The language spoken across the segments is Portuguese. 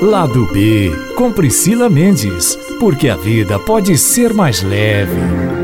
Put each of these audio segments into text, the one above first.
Lado B, com Priscila Mendes, porque a vida pode ser mais leve.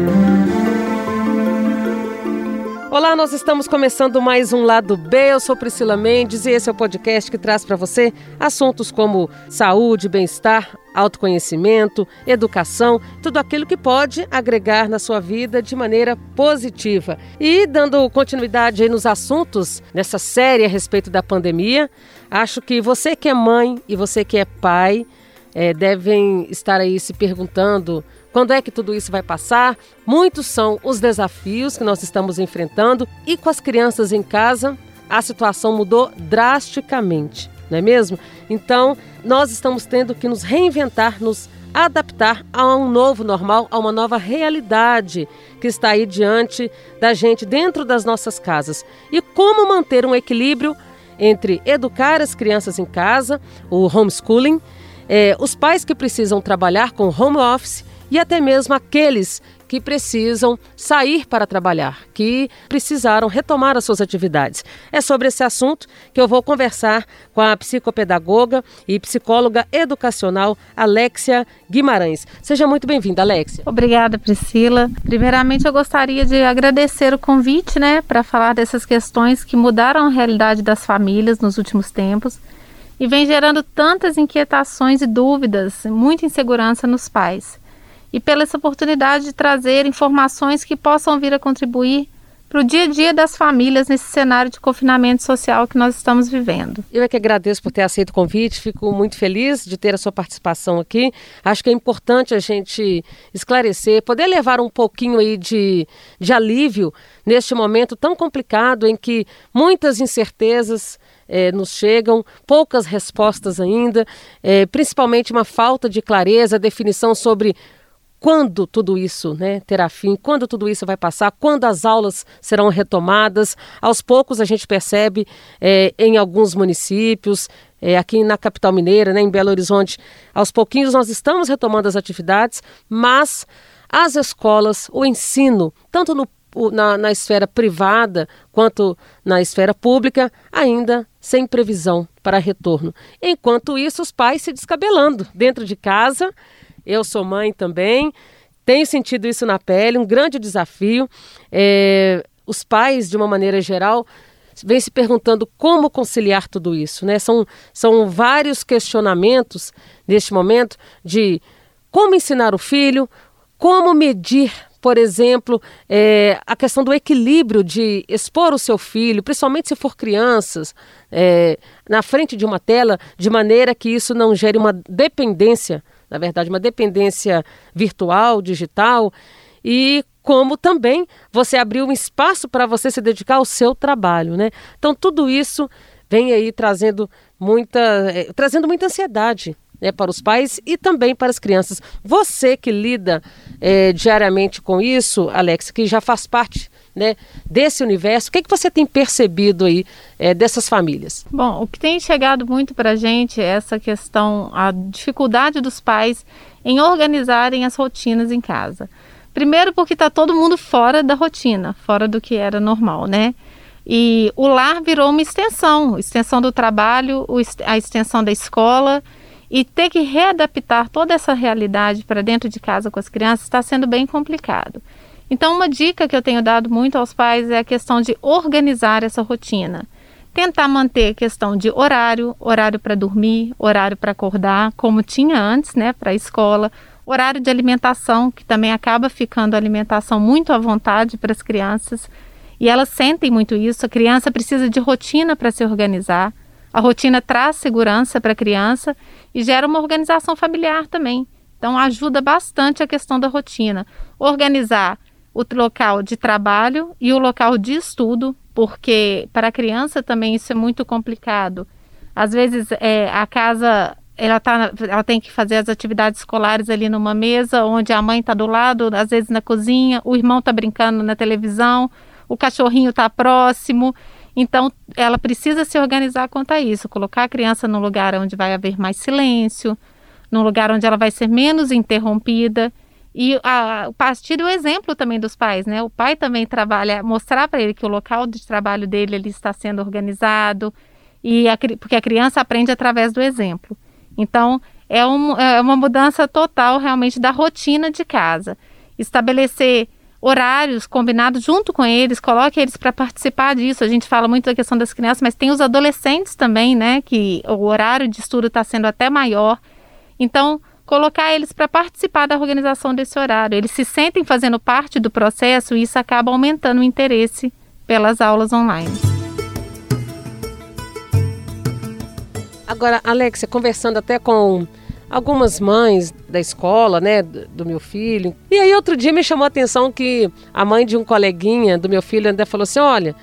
Olá, nós estamos começando mais um Lado B. Eu sou Priscila Mendes e esse é o podcast que traz para você assuntos como saúde, bem-estar, autoconhecimento, educação, tudo aquilo que pode agregar na sua vida de maneira positiva. E dando continuidade nos assuntos nessa série a respeito da pandemia, acho que você que é mãe e você que é pai é, devem estar aí se perguntando quando é que tudo isso vai passar? Muitos são os desafios que nós estamos enfrentando e com as crianças em casa, a situação mudou drasticamente, não é mesmo? Então, nós estamos tendo que nos reinventar, nos adaptar a um novo normal, a uma nova realidade que está aí diante da gente dentro das nossas casas. E como manter um equilíbrio entre educar as crianças em casa, o homeschooling, eh, os pais que precisam trabalhar com home office e até mesmo aqueles que precisam sair para trabalhar, que precisaram retomar as suas atividades. É sobre esse assunto que eu vou conversar com a psicopedagoga e psicóloga educacional Alexia Guimarães. Seja muito bem-vinda, Alexia. Obrigada, Priscila. Primeiramente, eu gostaria de agradecer o convite, né, para falar dessas questões que mudaram a realidade das famílias nos últimos tempos e vem gerando tantas inquietações e dúvidas, muita insegurança nos pais e pela essa oportunidade de trazer informações que possam vir a contribuir para o dia a dia das famílias nesse cenário de confinamento social que nós estamos vivendo. Eu é que agradeço por ter aceito o convite, fico muito feliz de ter a sua participação aqui. Acho que é importante a gente esclarecer, poder levar um pouquinho aí de, de alívio neste momento tão complicado em que muitas incertezas é, nos chegam, poucas respostas ainda, é, principalmente uma falta de clareza, definição sobre quando tudo isso né, terá fim, quando tudo isso vai passar, quando as aulas serão retomadas. Aos poucos a gente percebe é, em alguns municípios, é, aqui na capital mineira, né, em Belo Horizonte, aos pouquinhos nós estamos retomando as atividades, mas as escolas, o ensino, tanto no, na, na esfera privada quanto na esfera pública, ainda sem previsão para retorno. Enquanto isso, os pais se descabelando dentro de casa eu sou mãe também, tenho sentido isso na pele, um grande desafio. É, os pais, de uma maneira geral, vêm se perguntando como conciliar tudo isso. Né? São, são vários questionamentos neste momento de como ensinar o filho, como medir por exemplo, é, a questão do equilíbrio de expor o seu filho, principalmente se for crianças, é, na frente de uma tela, de maneira que isso não gere uma dependência na verdade, uma dependência virtual, digital, e como também você abriu um espaço para você se dedicar ao seu trabalho, né? Então tudo isso vem aí trazendo muita, é, trazendo muita ansiedade né, para os pais e também para as crianças. Você que lida é, diariamente com isso, Alex, que já faz parte né, desse universo, o que, é que você tem percebido aí é, dessas famílias? Bom, o que tem chegado muito para a gente é essa questão, a dificuldade dos pais em organizarem as rotinas em casa. Primeiro porque está todo mundo fora da rotina, fora do que era normal, né? E o lar virou uma extensão, extensão do trabalho, a extensão da escola e ter que readaptar toda essa realidade para dentro de casa com as crianças está sendo bem complicado. Então, uma dica que eu tenho dado muito aos pais é a questão de organizar essa rotina. Tentar manter a questão de horário, horário para dormir, horário para acordar, como tinha antes, né, para a escola, horário de alimentação, que também acaba ficando a alimentação muito à vontade para as crianças. E elas sentem muito isso. A criança precisa de rotina para se organizar. A rotina traz segurança para a criança e gera uma organização familiar também. Então, ajuda bastante a questão da rotina. Organizar o local de trabalho e o local de estudo, porque para a criança também isso é muito complicado. Às vezes é, a casa ela, tá, ela tem que fazer as atividades escolares ali numa mesa, onde a mãe está do lado, às vezes na cozinha, o irmão está brincando na televisão, o cachorrinho está próximo. Então, ela precisa se organizar quanto a isso, colocar a criança num lugar onde vai haver mais silêncio, num lugar onde ela vai ser menos interrompida. E a, partir do exemplo também dos pais, né? O pai também trabalha, mostrar para ele que o local de trabalho dele ele está sendo organizado, e a, porque a criança aprende através do exemplo. Então, é, um, é uma mudança total realmente da rotina de casa. Estabelecer horários combinados junto com eles, coloque eles para participar disso. A gente fala muito da questão das crianças, mas tem os adolescentes também, né? Que o horário de estudo está sendo até maior. Então, colocar eles para participar da organização desse horário. Eles se sentem fazendo parte do processo e isso acaba aumentando o interesse pelas aulas online. Agora, Alexia, conversando até com algumas mães da escola, né, do, meu filho. E aí outro dia me chamou a atenção que a mãe de um coleguinha do meu filho ainda falou assim, olha,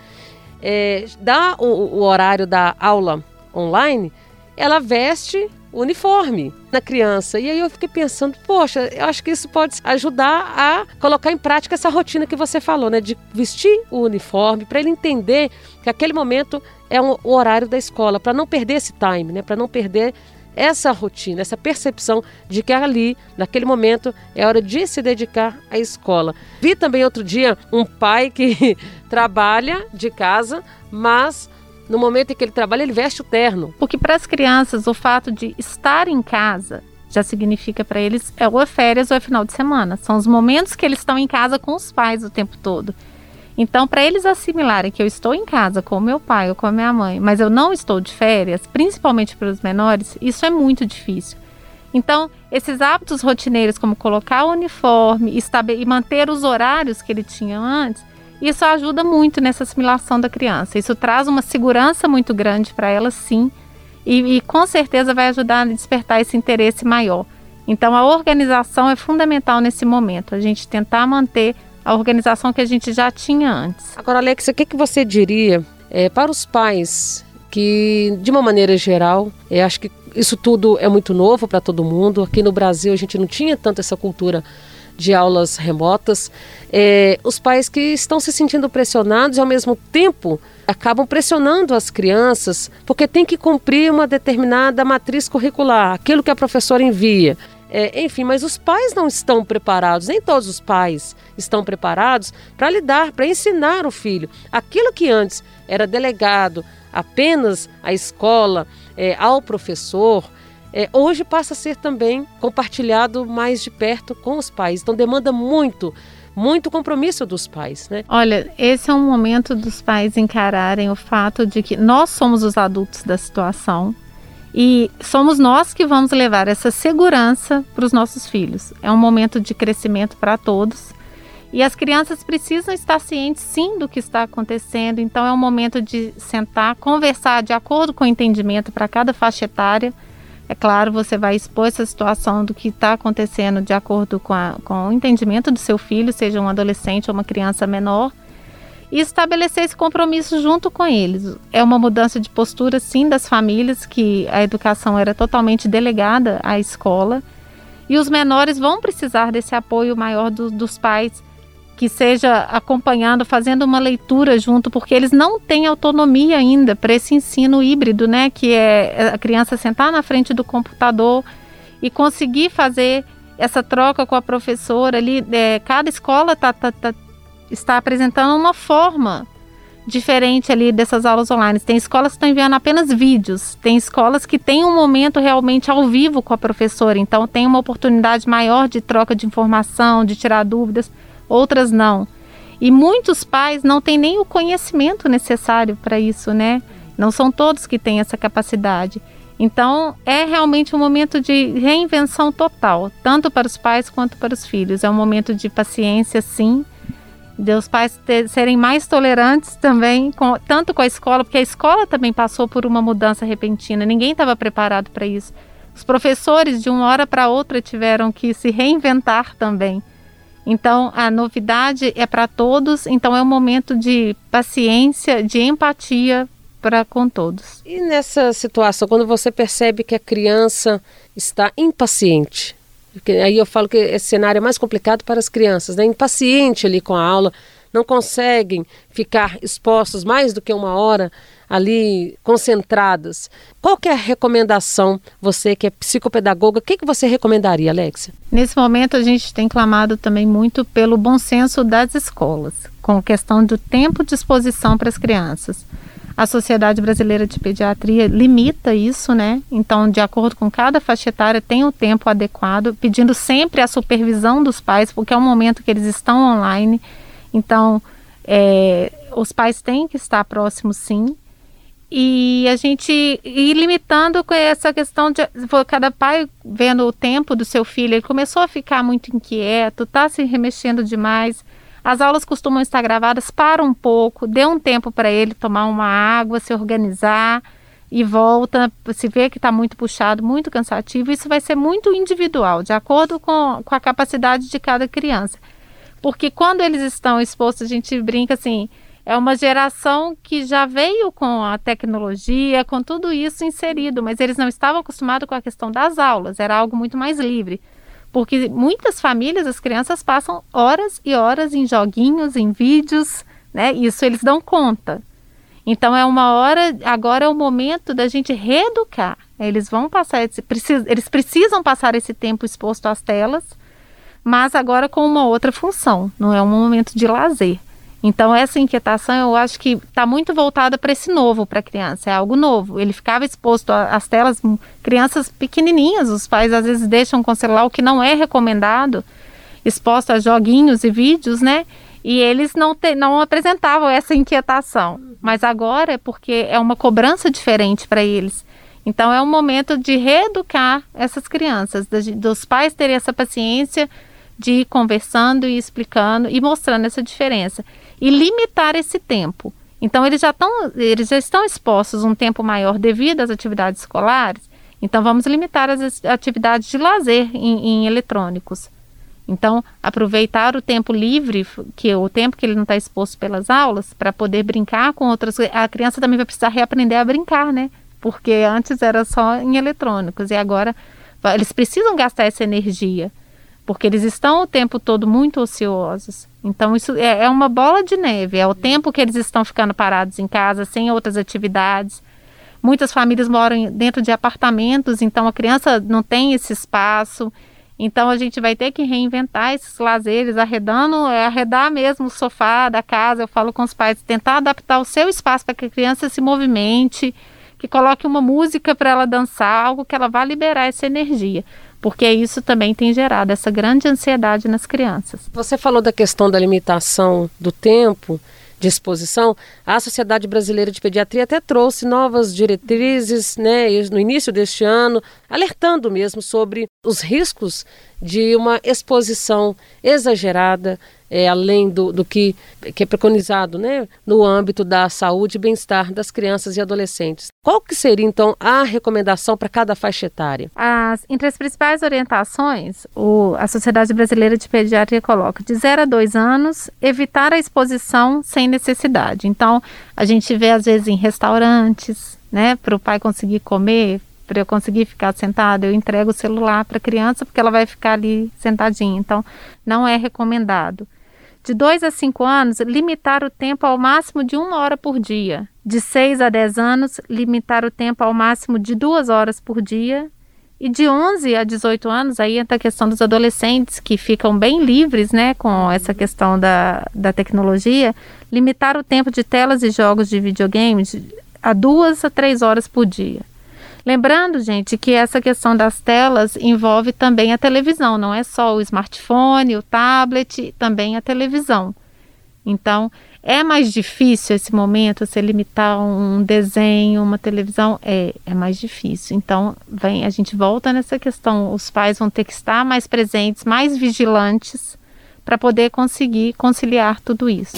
é, dá o, o horário da aula online, ela veste uniforme na criança. E aí eu fiquei pensando, poxa, eu acho que isso pode ajudar a colocar em prática essa rotina que você falou, né? De vestir o uniforme, para ele entender que aquele momento é um, o horário da escola, para não perder esse time, né? Para não perder essa rotina, essa percepção de que ali, naquele momento, é hora de se dedicar à escola. Vi também outro dia um pai que trabalha de casa, mas no momento em que ele trabalha, ele veste o terno. Porque para as crianças, o fato de estar em casa já significa para eles é ou é férias ou é final de semana. São os momentos que eles estão em casa com os pais o tempo todo. Então, para eles assimilarem que eu estou em casa com meu pai ou com a minha mãe, mas eu não estou de férias, principalmente para os menores, isso é muito difícil. Então, esses hábitos rotineiros, como colocar o uniforme e manter os horários que ele tinha antes, isso ajuda muito nessa assimilação da criança. Isso traz uma segurança muito grande para ela, sim, e, e com certeza vai ajudar a despertar esse interesse maior. Então, a organização é fundamental nesse momento, a gente tentar manter a organização que a gente já tinha antes. Agora, Alex, o que, que você diria é, para os pais que, de uma maneira geral, é, acho que isso tudo é muito novo para todo mundo. Aqui no Brasil a gente não tinha tanto essa cultura de aulas remotas. É, os pais que estão se sentindo pressionados e ao mesmo tempo acabam pressionando as crianças porque tem que cumprir uma determinada matriz curricular, aquilo que a professora envia. É, enfim, mas os pais não estão preparados, nem todos os pais estão preparados para lidar, para ensinar o filho. Aquilo que antes era delegado apenas à escola, é, ao professor, é, hoje passa a ser também compartilhado mais de perto com os pais. Então demanda muito, muito compromisso dos pais, né? Olha, esse é um momento dos pais encararem o fato de que nós somos os adultos da situação e somos nós que vamos levar essa segurança para os nossos filhos. É um momento de crescimento para todos. E as crianças precisam estar cientes sim do que está acontecendo, então é um momento de sentar, conversar de acordo com o entendimento para cada faixa etária. É claro, você vai expor essa situação do que está acontecendo de acordo com, a, com o entendimento do seu filho, seja um adolescente ou uma criança menor, e estabelecer esse compromisso junto com eles. É uma mudança de postura, sim, das famílias, que a educação era totalmente delegada à escola, e os menores vão precisar desse apoio maior do, dos pais, que seja acompanhando, fazendo uma leitura junto, porque eles não têm autonomia ainda para esse ensino híbrido, né? Que é a criança sentar na frente do computador e conseguir fazer essa troca com a professora ali. É, cada escola está tá, tá, está apresentando uma forma diferente ali dessas aulas online. Tem escolas que estão enviando apenas vídeos, tem escolas que têm um momento realmente ao vivo com a professora, então tem uma oportunidade maior de troca de informação, de tirar dúvidas, outras não. E muitos pais não têm nem o conhecimento necessário para isso, né? Não são todos que têm essa capacidade. Então, é realmente um momento de reinvenção total, tanto para os pais quanto para os filhos. É um momento de paciência, sim, de os pais ter, serem mais tolerantes também, com, tanto com a escola, porque a escola também passou por uma mudança repentina, ninguém estava preparado para isso. Os professores, de uma hora para outra, tiveram que se reinventar também. Então, a novidade é para todos, então é um momento de paciência, de empatia para com todos. E nessa situação, quando você percebe que a criança está impaciente, porque aí eu falo que esse cenário é mais complicado para as crianças, né? Impaciente ali com a aula, não conseguem ficar expostos mais do que uma hora ali concentradas. Qual que é a recomendação, você que é psicopedagoga, o que, que você recomendaria, Alexia? Nesse momento a gente tem clamado também muito pelo bom senso das escolas, com questão do tempo de exposição para as crianças. A Sociedade Brasileira de Pediatria limita isso, né? Então, de acordo com cada faixa etária, tem o tempo adequado, pedindo sempre a supervisão dos pais, porque é um momento que eles estão online. Então, é, os pais têm que estar próximos, sim. E a gente ir limitando com essa questão de cada pai vendo o tempo do seu filho, ele começou a ficar muito inquieto, tá se remexendo demais. As aulas costumam estar gravadas, para um pouco, dê um tempo para ele tomar uma água, se organizar e volta. Se vê que está muito puxado, muito cansativo, isso vai ser muito individual, de acordo com, com a capacidade de cada criança. Porque quando eles estão expostos, a gente brinca assim, é uma geração que já veio com a tecnologia, com tudo isso inserido, mas eles não estavam acostumados com a questão das aulas, era algo muito mais livre. Porque muitas famílias, as crianças passam horas e horas em joguinhos, em vídeos, né? Isso eles dão conta. Então é uma hora, agora é o momento da gente reeducar. Eles vão passar esse, eles precisam passar esse tempo exposto às telas, mas agora com uma outra função, não é um momento de lazer. Então, essa inquietação eu acho que está muito voltada para esse novo para a criança, é algo novo. Ele ficava exposto às telas, hum, crianças pequenininhas, os pais às vezes deixam com o celular, o que não é recomendado, exposto a joguinhos e vídeos, né? E eles não, te, não apresentavam essa inquietação. Mas agora é porque é uma cobrança diferente para eles. Então, é um momento de reeducar essas crianças, dos pais terem essa paciência de ir conversando e explicando e mostrando essa diferença e limitar esse tempo. Então eles já estão eles já estão expostos um tempo maior devido às atividades escolares. Então vamos limitar as atividades de lazer em, em eletrônicos. Então aproveitar o tempo livre, que é o tempo que ele não está exposto pelas aulas, para poder brincar com outras. A criança também vai precisar reaprender a brincar, né? Porque antes era só em eletrônicos e agora eles precisam gastar essa energia porque eles estão o tempo todo muito ociosos. Então, isso é, é uma bola de neve, é o tempo que eles estão ficando parados em casa, sem outras atividades. Muitas famílias moram dentro de apartamentos, então a criança não tem esse espaço. Então a gente vai ter que reinventar esses lazeres, arredando, é, arredar mesmo o sofá da casa. Eu falo com os pais, tentar adaptar o seu espaço para que a criança se movimente, que coloque uma música para ela dançar, algo que ela vá liberar essa energia porque isso também tem gerado essa grande ansiedade nas crianças. Você falou da questão da limitação do tempo de exposição, a Sociedade Brasileira de Pediatria até trouxe novas diretrizes né, no início deste ano, alertando mesmo sobre os riscos de uma exposição exagerada é, além do, do que, que é preconizado né, no âmbito da saúde e bem-estar das crianças e adolescentes. Qual que seria, então, a recomendação para cada faixa etária? As, entre as principais orientações, o, a Sociedade Brasileira de Pediatria coloca de 0 a 2 anos, evitar a exposição sem necessidade. Então, a gente vê, às vezes, em restaurantes, né, para o pai conseguir comer, para eu conseguir ficar sentada, eu entrego o celular para a criança porque ela vai ficar ali sentadinha. Então, não é recomendado. De 2 a 5 anos, limitar o tempo ao máximo de uma hora por dia. De 6 a 10 anos, limitar o tempo ao máximo de duas horas por dia. E de 11 a 18 anos, aí entra a questão dos adolescentes que ficam bem livres né, com essa questão da, da tecnologia, limitar o tempo de telas e jogos de videogames a duas a três horas por dia. Lembrando, gente, que essa questão das telas envolve também a televisão, não é só o smartphone, o tablet, também a televisão. Então, é mais difícil esse momento, você limitar um desenho, uma televisão, é, é mais difícil. Então, vem, a gente volta nessa questão, os pais vão ter que estar mais presentes, mais vigilantes, para poder conseguir conciliar tudo isso.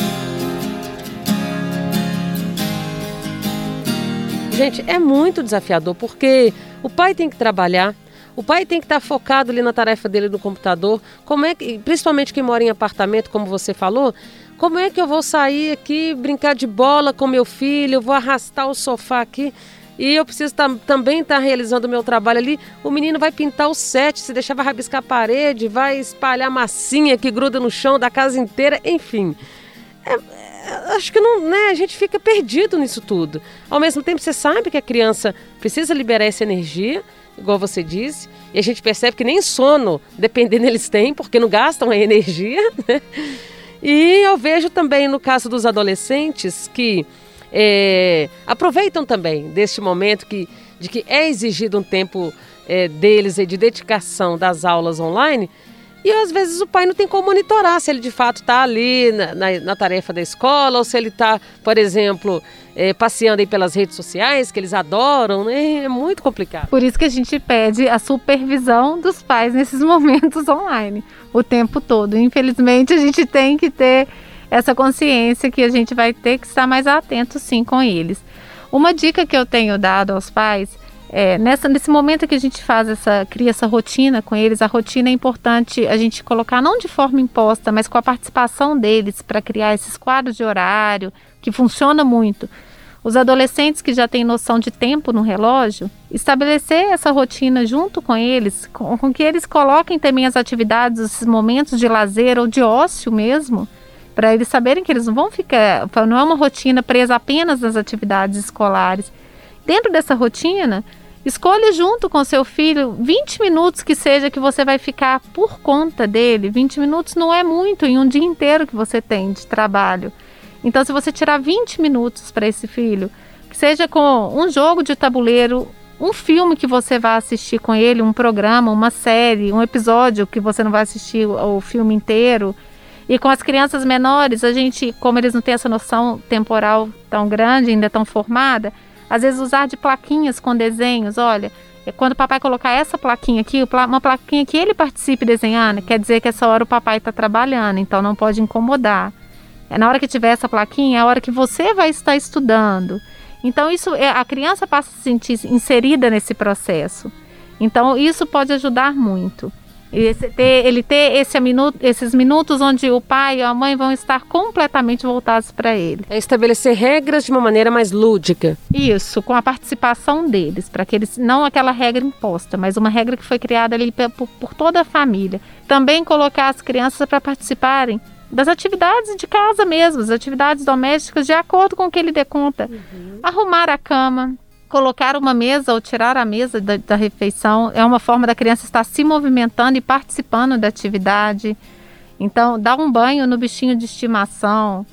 Gente, é muito desafiador porque o pai tem que trabalhar, o pai tem que estar focado ali na tarefa dele no computador. Como é que, principalmente quem mora em apartamento, como você falou, como é que eu vou sair aqui, brincar de bola com meu filho, eu vou arrastar o sofá aqui e eu preciso tá, também estar tá realizando o meu trabalho ali. O menino vai pintar o set, se deixar vai rabiscar a parede, vai espalhar massinha que gruda no chão da casa inteira, enfim. É, acho que não, né, a gente fica perdido nisso tudo. Ao mesmo tempo, você sabe que a criança precisa liberar essa energia, igual você disse, e a gente percebe que nem sono, dependendo, eles têm, porque não gastam a energia. Né? E eu vejo também no caso dos adolescentes que é, aproveitam também deste momento que, de que é exigido um tempo é, deles de dedicação das aulas online e às vezes o pai não tem como monitorar se ele de fato está ali na, na, na, tarefa da escola ou se ele está, por exemplo, é, passeando aí pelas redes sociais, que eles adoram, né? É muito complicado. Por isso que a gente pede a supervisão dos pais nesses momentos online, o tempo todo. Infelizmente, a gente tem que ter essa consciência que a gente vai ter que estar mais atento sim com eles. Uma dica que eu tenho dado aos pais é, nessa, nesse momento que a gente faz essa, cria essa rotina com eles, a rotina é importante a gente colocar não de forma imposta, mas com a participação deles para criar esses quadros de horário, que funciona muito. Os adolescentes que já têm noção de tempo no relógio, estabelecer essa rotina junto com eles, com, com que eles coloquem também as atividades, esses momentos de lazer ou de ócio mesmo, para eles saberem que eles não vão ficar, não é uma rotina presa apenas nas atividades escolares. Dentro dessa rotina, Escolha junto com seu filho 20 minutos que seja que você vai ficar por conta dele. 20 minutos não é muito em um dia inteiro que você tem de trabalho. Então, se você tirar 20 minutos para esse filho, que seja com um jogo de tabuleiro, um filme que você vai assistir com ele, um programa, uma série, um episódio que você não vai assistir o filme inteiro. E com as crianças menores, a gente, como eles não têm essa noção temporal tão grande, ainda tão formada, às vezes usar de plaquinhas com desenhos, olha, é quando o papai colocar essa plaquinha aqui, uma plaquinha que ele participe desenhando, quer dizer que essa hora o papai está trabalhando, então não pode incomodar. É na hora que tiver essa plaquinha, é a hora que você vai estar estudando. Então isso é, a criança passa a se sentir inserida nesse processo. Então isso pode ajudar muito. Esse, ter, ele ter esse minuto, esses minutos onde o pai e a mãe vão estar completamente voltados para ele. É estabelecer regras de uma maneira mais lúdica. Isso, com a participação deles, para que eles não aquela regra imposta, mas uma regra que foi criada ali por, por toda a família. Também colocar as crianças para participarem das atividades de casa mesmo, as atividades domésticas, de acordo com o que ele dê conta. Uhum. Arrumar a cama, colocar uma mesa ou tirar a mesa da, da, refeição é uma forma da criança estar se movimentando e participando da atividade. Então, dar um banho no bichinho de estimação,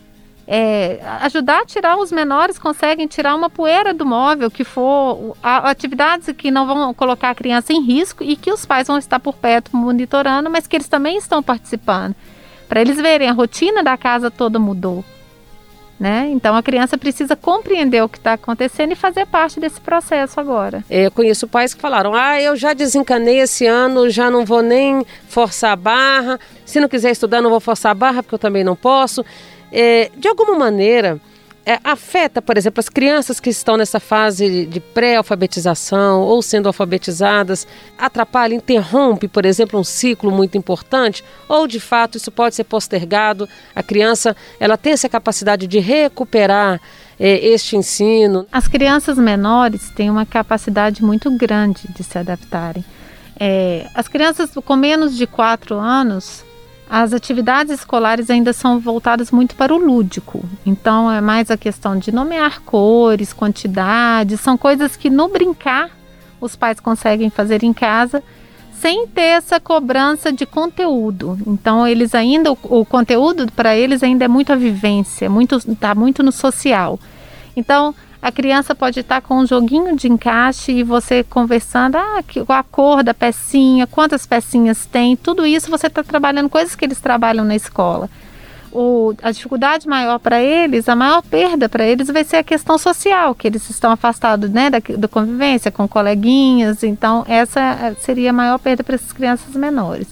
é, ajudar a tirar os menores conseguem tirar uma poeira do móvel que for atividades que não vão colocar a criança em risco e que os pais vão estar por perto monitorando, mas que eles também estão participando para eles verem a rotina da casa toda mudou. Né? Então a criança precisa compreender o que está acontecendo e fazer parte desse processo agora. Eu conheço pais que falaram: ah, eu já desencanei esse ano, já não vou nem forçar a barra. Se não quiser estudar, não vou forçar a barra, porque eu também não posso. É, de alguma maneira, é, afeta, por exemplo, as crianças que estão nessa fase de pré-alfabetização ou sendo alfabetizadas, atrapalha, interrompe, por exemplo, um ciclo muito importante, ou de fato isso pode ser postergado, a criança ela tem essa capacidade de recuperar é, este ensino. As crianças menores têm uma capacidade muito grande de se adaptarem. É, as crianças com menos de 4 anos, as atividades escolares ainda são voltadas muito para o lúdico. Então é mais a questão de nomear cores, quantidades, são coisas que no brincar os pais conseguem fazer em casa sem ter essa cobrança de conteúdo. Então eles ainda o, conteúdo para eles ainda é muito a vivência, muito tá muito no social. Então a criança pode estar com um joguinho de encaixe e você conversando, ah, a cor da pecinha, quantas pecinhas tem, tudo isso você está trabalhando coisas que eles trabalham na escola. O, a dificuldade maior para eles, a maior perda para eles vai ser a questão social, que eles estão afastados né, da, da convivência com coleguinhas, então essa eh, seria a maior perda para essas crianças menores.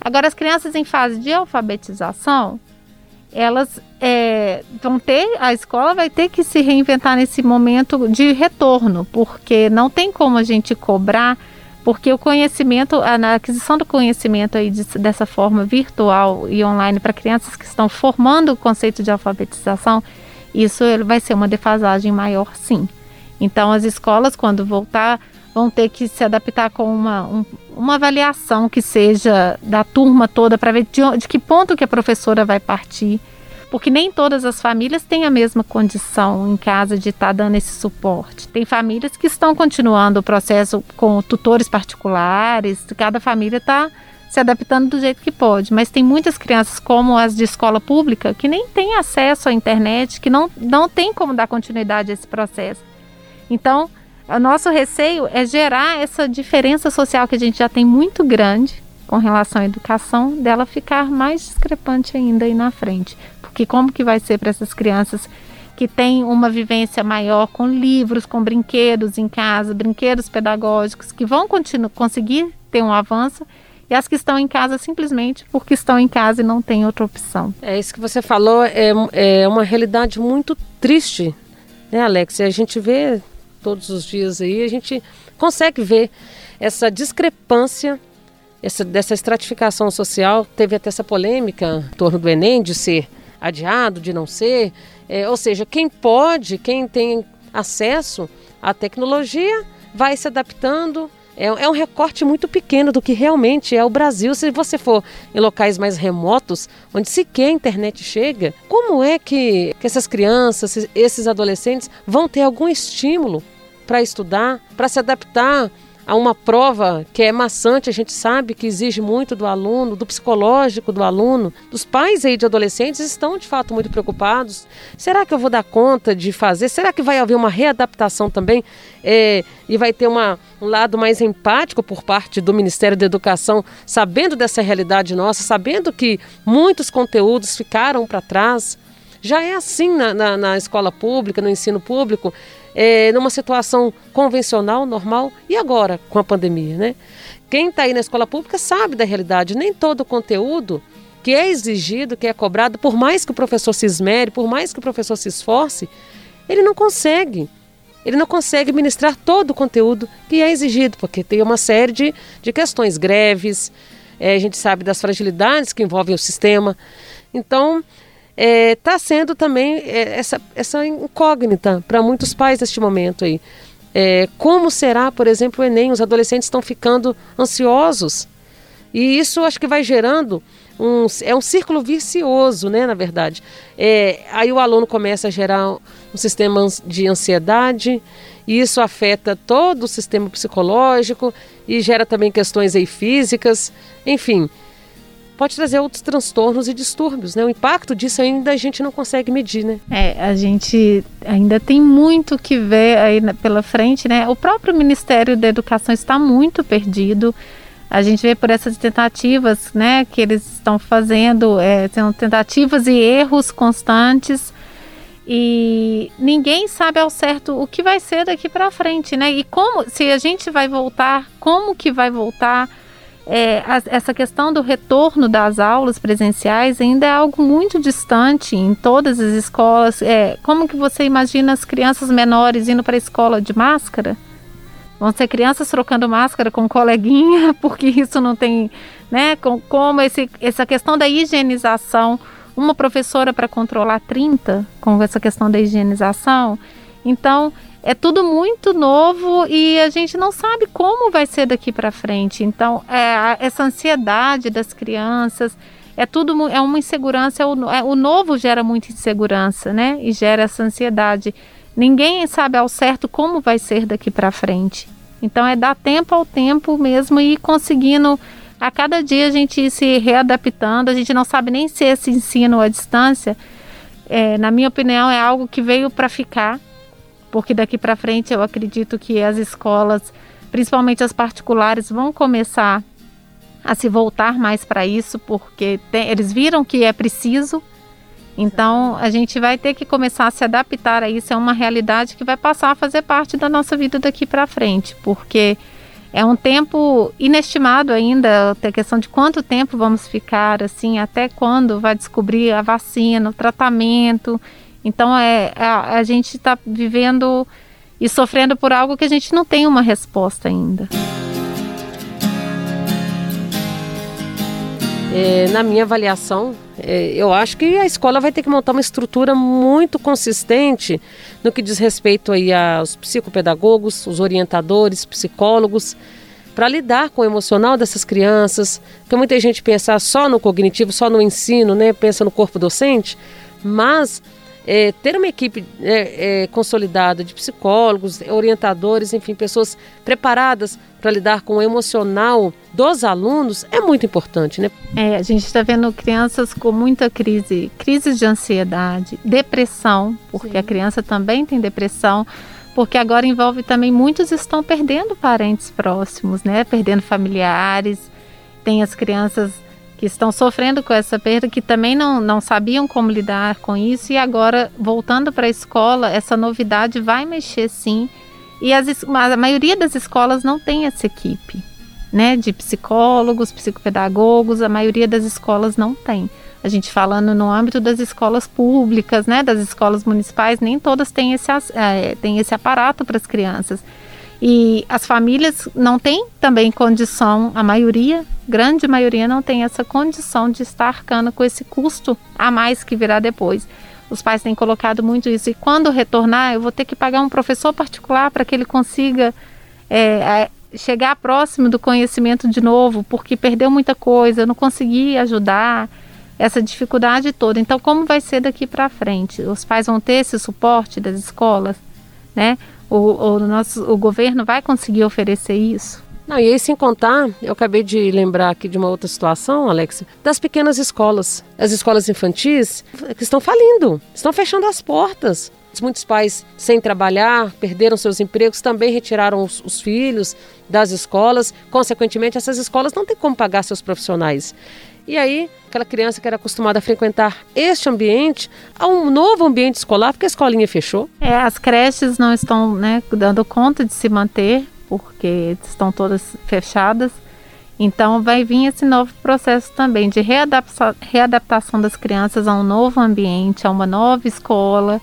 Agora, as crianças em fase de alfabetização, elas é, vão ter, a escola vai ter que se reinventar nesse momento de retorno, porque não tem como a gente cobrar, porque o conhecimento, a, aquisição do conhecimento aí de, dessa forma virtual e online para crianças que estão formando o conceito de alfabetização, isso vai ser uma defasagem maior, sim. Então, as escolas, quando voltar, vão ter que se adaptar com uma, um, uma avaliação que seja da turma toda para ver de, de, que ponto que a professora vai partir, porque nem todas as famílias têm a mesma condição em casa de estar tá dando esse suporte. Tem famílias que estão continuando o processo com tutores particulares, cada família está se adaptando do jeito que pode. Mas tem muitas crianças, como as de escola pública, que nem têm acesso à internet, que não, não tem como dar continuidade a esse processo. Então, o nosso receio é gerar essa diferença social que a gente já tem muito grande com relação à educação, dela ficar mais discrepante ainda aí na frente. Porque como que vai ser para essas crianças que têm uma vivência maior com livros, com brinquedos em casa, brinquedos pedagógicos, que vão conseguir ter um avanço, e as que estão em casa simplesmente porque estão em casa e não têm outra opção. É isso que você falou, é, é uma realidade muito triste, né, Alex? A gente vê todos os dias aí, a gente consegue ver essa discrepância essa, dessa estratificação social. Teve até essa polêmica em torno do Enem de ser adiado, de não ser. É, ou seja, quem pode, quem tem acesso à tecnologia, vai se adaptando. É, é, um recorte muito pequeno do que realmente é o Brasil. Se você for em locais mais remotos, onde sequer a internet chega, como é que, que essas crianças, esses adolescentes vão ter algum estímulo para estudar, para se adaptar a uma prova que é maçante, a gente sabe que exige muito do aluno, do psicológico do aluno, dos pais aí de adolescentes estão de fato muito preocupados. Será que eu vou dar conta de fazer? Será que vai haver uma readaptação também é, e vai ter uma, um lado mais empático por parte do Ministério da Educação, sabendo dessa realidade nossa, sabendo que muitos conteúdos ficaram para trás? Já é assim na, na, na escola pública, no ensino público é, numa situação convencional, normal, e agora com a pandemia, né? Quem está aí na escola pública sabe da realidade, nem todo o conteúdo que é exigido, que é cobrado, por mais que o professor se esmere, por mais que o professor se esforce, ele não consegue. Ele não consegue ministrar todo o conteúdo que é exigido, porque tem uma série de, de questões, greves, é, a gente sabe das fragilidades que envolvem o sistema. Então, está é, tá sendo também é, essa, essa incógnita para muitos pais neste momento aí. É, como será, por exemplo, o Enem? Os adolescentes estão ficando ansiosos. E isso acho que vai gerando um, é um círculo vicioso, né, na verdade. É, aí o aluno começa a gerar um sistema de ansiedade, e isso afeta todo o sistema psicológico e gera também questões aí físicas, enfim pode trazer outros transtornos e distúrbios, né? O impacto disso ainda a gente não consegue medir, né? É, a gente ainda tem muito que ver aí pela frente, né? O próprio Ministério da Educação está muito perdido. A gente vê por essas tentativas, né, que eles estão fazendo, é, são tentativas e erros constantes e ninguém sabe ao certo o que vai ser daqui para frente, né? E como, se a gente vai voltar, como que vai voltar? É, a, essa questão do retorno das aulas presenciais ainda é algo muito distante em todas as escolas. É, como que você imagina as crianças menores indo para a escola de máscara? Vão ser crianças trocando máscara com coleguinha, porque isso não tem, né? Com, como esse, essa questão da higienização, uma professora para controlar 30 com essa questão da higienização. Então, é tudo muito novo e a gente não sabe como vai ser daqui para frente. Então, é, essa ansiedade das crianças, é tudo é uma insegurança. É o, é, o novo gera muita insegurança, né? E gera essa ansiedade. Ninguém sabe ao certo como vai ser daqui para frente. Então, é dar tempo ao tempo mesmo e ir conseguindo. A cada dia a gente ir se readaptando. A gente não sabe nem se esse ensino à distância, é, na minha opinião, é algo que veio para ficar porque daqui para frente eu acredito que as escolas, principalmente as particulares, vão começar a se voltar mais para isso, porque tem, eles viram que é preciso. Então a gente vai ter que começar a se adaptar a isso. É uma realidade que vai passar a fazer parte da nossa vida daqui para frente, porque é um tempo inestimado ainda, a questão de quanto tempo vamos ficar, assim, até quando vai descobrir a vacina, o tratamento. Então é a, a gente está vivendo e sofrendo por algo que a gente não tem uma resposta ainda. É, na minha avaliação, é, eu acho que a escola vai ter que montar uma estrutura muito consistente no que diz respeito aí aos psicopedagogos, os orientadores, psicólogos, para lidar com o emocional dessas crianças. Porque muita gente pensa só no cognitivo, só no ensino, né? pensa no corpo docente, mas é, ter uma equipe é, é, consolidada de psicólogos, orientadores, enfim, pessoas preparadas para lidar com o emocional dos alunos é muito importante, né? É, a gente está vendo crianças com muita crise, crises de ansiedade, depressão, porque Sim. a criança também tem depressão, porque agora envolve também muitos estão perdendo parentes próximos, né? Perdendo familiares, tem as crianças que estão sofrendo com essa perda, que também não, não sabiam como lidar com isso, e agora, voltando para a escola, essa novidade vai mexer sim. E as, a maioria das escolas não tem essa equipe, né? De psicólogos, psicopedagogos, a maioria das escolas não tem. A gente falando no âmbito das escolas públicas, né? Das escolas municipais, nem todas têm esse, é, têm esse aparato para as crianças. E as famílias não têm também condição, a maioria, grande maioria, não tem essa condição de estar arcando com esse custo a mais que virá depois. Os pais têm colocado muito isso. E quando retornar, eu vou ter que pagar um professor particular para que ele consiga é, chegar próximo do conhecimento de novo, porque perdeu muita coisa, não consegui ajudar essa dificuldade toda. Então, como vai ser daqui para frente? Os pais vão ter esse suporte das escolas, né? O, o, nosso, o governo vai conseguir oferecer isso? Não, e aí sem contar, eu acabei de lembrar aqui de uma outra situação, Alex, das pequenas escolas. As escolas infantis que estão falindo, estão fechando as portas. Muitos pais sem trabalhar, perderam seus empregos, também retiraram os, os, filhos das escolas. Consequentemente, essas escolas não têm como pagar seus profissionais. E aí, aquela criança que era acostumada a frequentar este ambiente, a um novo ambiente escolar, porque a escolinha fechou. É, as creches não estão né, dando conta de se manter, porque estão todas fechadas. Então, vai vir esse novo processo também de readaptação, readaptação das crianças a um novo ambiente, a uma nova escola.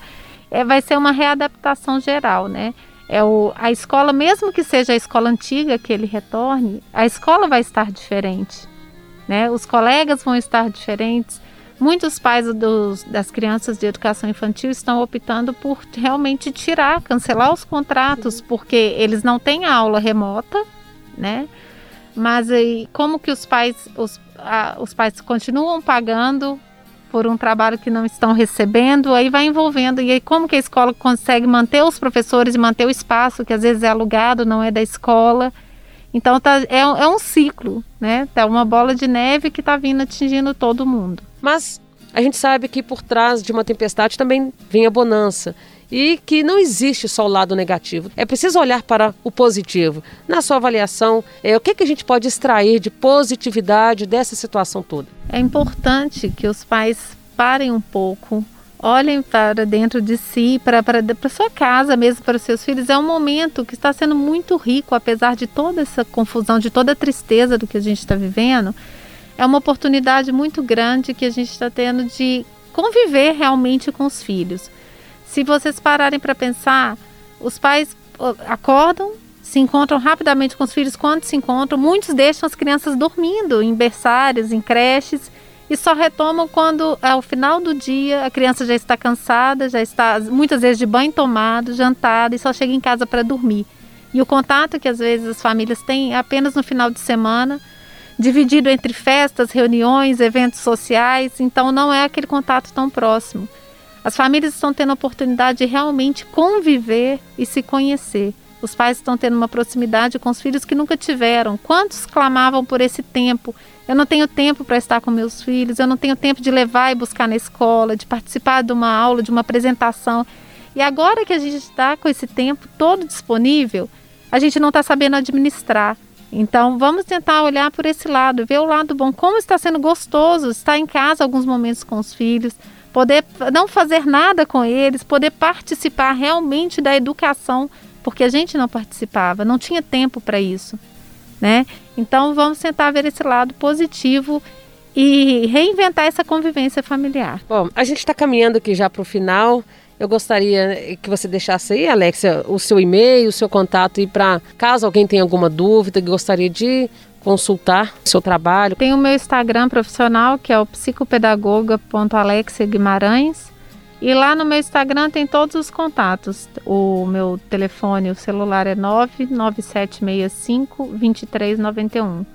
É, vai ser uma readaptação geral, né? É o, a escola, mesmo que seja a escola antiga que ele retorne, a escola vai estar diferente né? Os colegas vão estar diferentes. Muitos pais dos, das crianças de educação infantil estão optando por realmente tirar, cancelar os contratos, porque eles não têm aula remota, né? Mas aí, como que os pais, os, a, os pais continuam pagando por um trabalho que não estão recebendo, aí vai envolvendo. E aí, como que a escola consegue manter os professores e manter o espaço, que às vezes é alugado, não é da escola? Então tá, é, é um ciclo, né? Tá uma bola de neve que está vindo atingindo todo mundo. Mas a gente sabe que por trás de uma tempestade também vem a bonança e que não existe só o lado negativo. É preciso olhar para o positivo. Na sua avaliação, é, o que, que a gente pode extrair de positividade dessa situação toda? É importante que os pais parem um pouco, olhem para dentro de si, para, para, para sua casa mesmo, para os seus filhos. É um momento que está sendo muito rico, apesar de toda essa confusão, de toda a tristeza do que a gente está vivendo. É uma oportunidade muito grande que a gente está tendo de conviver realmente com os filhos. Se vocês pararem para pensar, os pais acordam, se encontram rapidamente com os filhos quando se encontram. Muitos deixam as crianças dormindo em berçários, em creches e só retomam quando ao final do dia a criança já está cansada, já está muitas vezes de banho tomado, jantada e só chega em casa para dormir. E o contato que às vezes as famílias têm é apenas no final de semana, dividido entre festas, reuniões, eventos sociais, então não é aquele contato tão próximo. As famílias estão tendo a oportunidade de realmente conviver e se conhecer. Os pais estão tendo uma proximidade com os filhos que nunca tiveram. Quantos clamavam por esse tempo eu não tenho tempo para estar com meus filhos, eu não tenho tempo de levar e buscar na escola, de participar de uma aula, de uma apresentação. E agora que a gente está com esse tempo todo disponível, a gente não está sabendo administrar. Então vamos tentar olhar por esse lado, ver o lado bom, como está sendo gostoso estar em casa alguns momentos com os filhos, poder não fazer nada com eles, poder participar realmente da educação, porque a gente não participava, não tinha tempo para isso né? Então vamos tentar ver esse lado positivo e reinventar essa convivência familiar. Bom, a gente está caminhando aqui já para o final. Eu gostaria que você deixasse aí, Alexia, o seu e-mail, o seu contato e para caso alguém tenha alguma dúvida, que gostaria de consultar o seu trabalho. Tem o meu Instagram profissional, que é o psicopedagoga.alexia Guimarães. E lá no meu Instagram tem todos os contatos. O meu telefone, o celular é 99765 2391.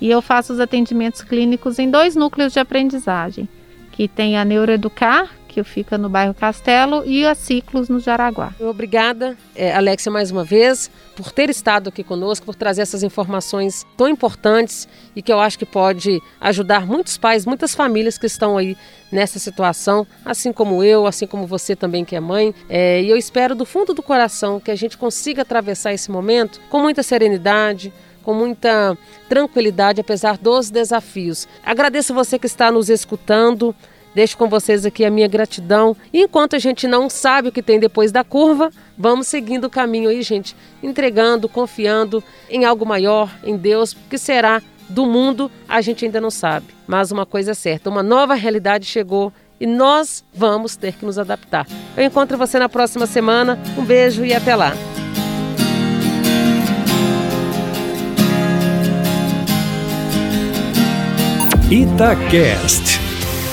E eu faço os atendimentos clínicos em dois núcleos de aprendizagem, que tem a Neuroeducar, que fica no bairro Castelo, e a Ciclos, no Jaraguá. Obrigada, é, Alexia, mais uma vez, por ter estado aqui conosco, por trazer essas informações tão importantes e que eu acho que pode ajudar muitos pais, muitas famílias que estão aí nessa situação, assim como eu, assim como você também que é mãe. É, e eu espero do fundo do coração que a gente consiga atravessar esse momento com muita serenidade, com muita tranquilidade, apesar dos desafios. Agradeço você que está nos escutando. Deixo com vocês aqui a minha gratidão. E enquanto a gente não sabe o que tem depois da curva, vamos seguindo o caminho aí, gente, entregando, confiando em algo maior, em Deus, que será do mundo, a gente ainda não sabe. Mas uma coisa é certa, uma nova realidade chegou e nós vamos ter que nos adaptar. Eu encontro você na próxima semana. Um beijo e até lá. Itacast.